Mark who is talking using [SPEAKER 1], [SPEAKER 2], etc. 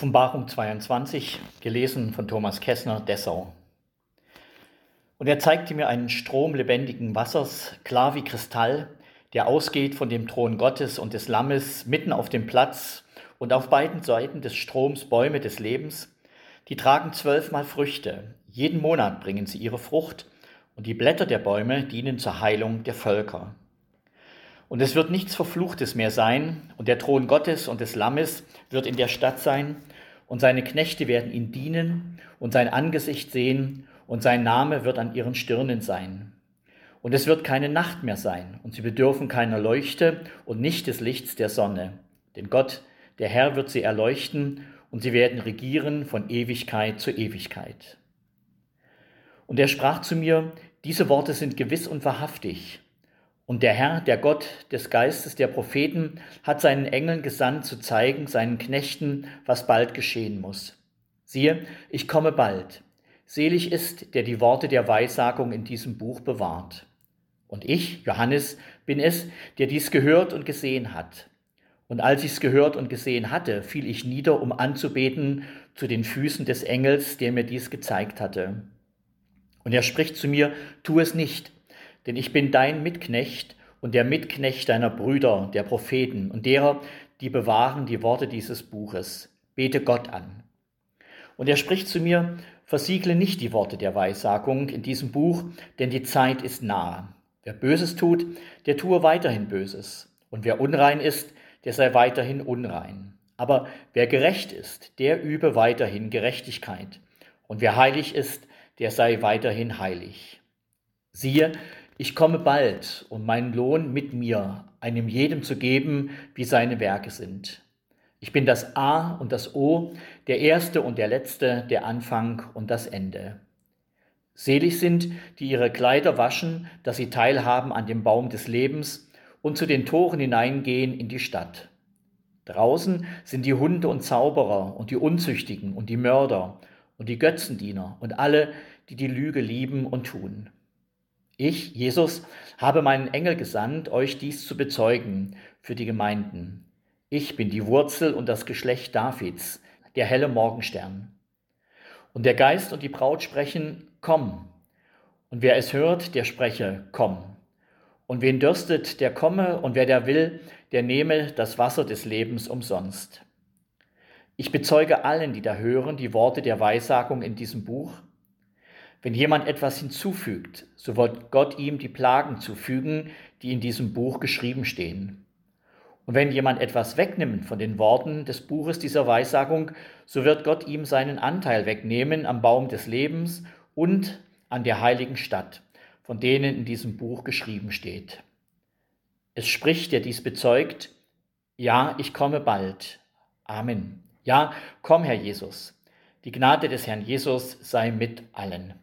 [SPEAKER 1] Offenbarung 22, gelesen von Thomas Kessner, Dessau. Und er zeigte mir einen Strom lebendigen Wassers, klar wie Kristall, der ausgeht von dem Thron Gottes und des Lammes mitten auf dem Platz und auf beiden Seiten des Stroms Bäume des Lebens, die tragen zwölfmal Früchte. Jeden Monat bringen sie ihre Frucht und die Blätter der Bäume dienen zur Heilung der Völker. Und es wird nichts Verfluchtes mehr sein, und der Thron Gottes und des Lammes wird in der Stadt sein, und seine Knechte werden ihn dienen und sein Angesicht sehen, und sein Name wird an ihren Stirnen sein. Und es wird keine Nacht mehr sein, und sie bedürfen keiner Leuchte und nicht des Lichts der Sonne. Denn Gott, der Herr, wird sie erleuchten, und sie werden regieren von Ewigkeit zu Ewigkeit. Und er sprach zu mir, diese Worte sind gewiss und wahrhaftig. Und der Herr, der Gott des Geistes der Propheten, hat seinen Engeln gesandt, zu zeigen seinen Knechten, was bald geschehen muss. Siehe, ich komme bald. Selig ist, der die Worte der Weissagung in diesem Buch bewahrt. Und ich, Johannes, bin es, der dies gehört und gesehen hat. Und als ich es gehört und gesehen hatte, fiel ich nieder, um anzubeten zu den Füßen des Engels, der mir dies gezeigt hatte. Und er spricht zu mir, tu es nicht, denn ich bin dein Mitknecht und der Mitknecht deiner Brüder, der Propheten und derer, die bewahren die Worte dieses Buches. Bete Gott an. Und er spricht zu mir, versiegle nicht die Worte der Weissagung in diesem Buch, denn die Zeit ist nahe. Wer Böses tut, der tue weiterhin Böses. Und wer unrein ist, der sei weiterhin unrein. Aber wer gerecht ist, der übe weiterhin Gerechtigkeit. Und wer heilig ist, der sei weiterhin heilig. Siehe, ich komme bald, um meinen Lohn mit mir einem jedem zu geben, wie seine Werke sind. Ich bin das A und das O, der Erste und der Letzte, der Anfang und das Ende. Selig sind, die ihre Kleider waschen, dass sie teilhaben an dem Baum des Lebens und zu den Toren hineingehen in die Stadt. Draußen sind die Hunde und Zauberer und die Unzüchtigen und die Mörder und die Götzendiener und alle, die die Lüge lieben und tun. Ich, Jesus, habe meinen Engel gesandt, euch dies zu bezeugen für die Gemeinden. Ich bin die Wurzel und das Geschlecht Davids, der helle Morgenstern. Und der Geist und die Braut sprechen, komm. Und wer es hört, der spreche, komm. Und wen dürstet, der komme, und wer der will, der nehme das Wasser des Lebens umsonst. Ich bezeuge allen, die da hören, die Worte der Weissagung in diesem Buch, wenn jemand etwas hinzufügt, so wird Gott ihm die Plagen zufügen, die in diesem Buch geschrieben stehen. Und wenn jemand etwas wegnimmt von den Worten des Buches dieser Weissagung, so wird Gott ihm seinen Anteil wegnehmen am Baum des Lebens und an der heiligen Stadt, von denen in diesem Buch geschrieben steht. Es spricht, der dies bezeugt, ja, ich komme bald. Amen. Ja, komm, Herr Jesus. Die Gnade des Herrn Jesus sei mit allen.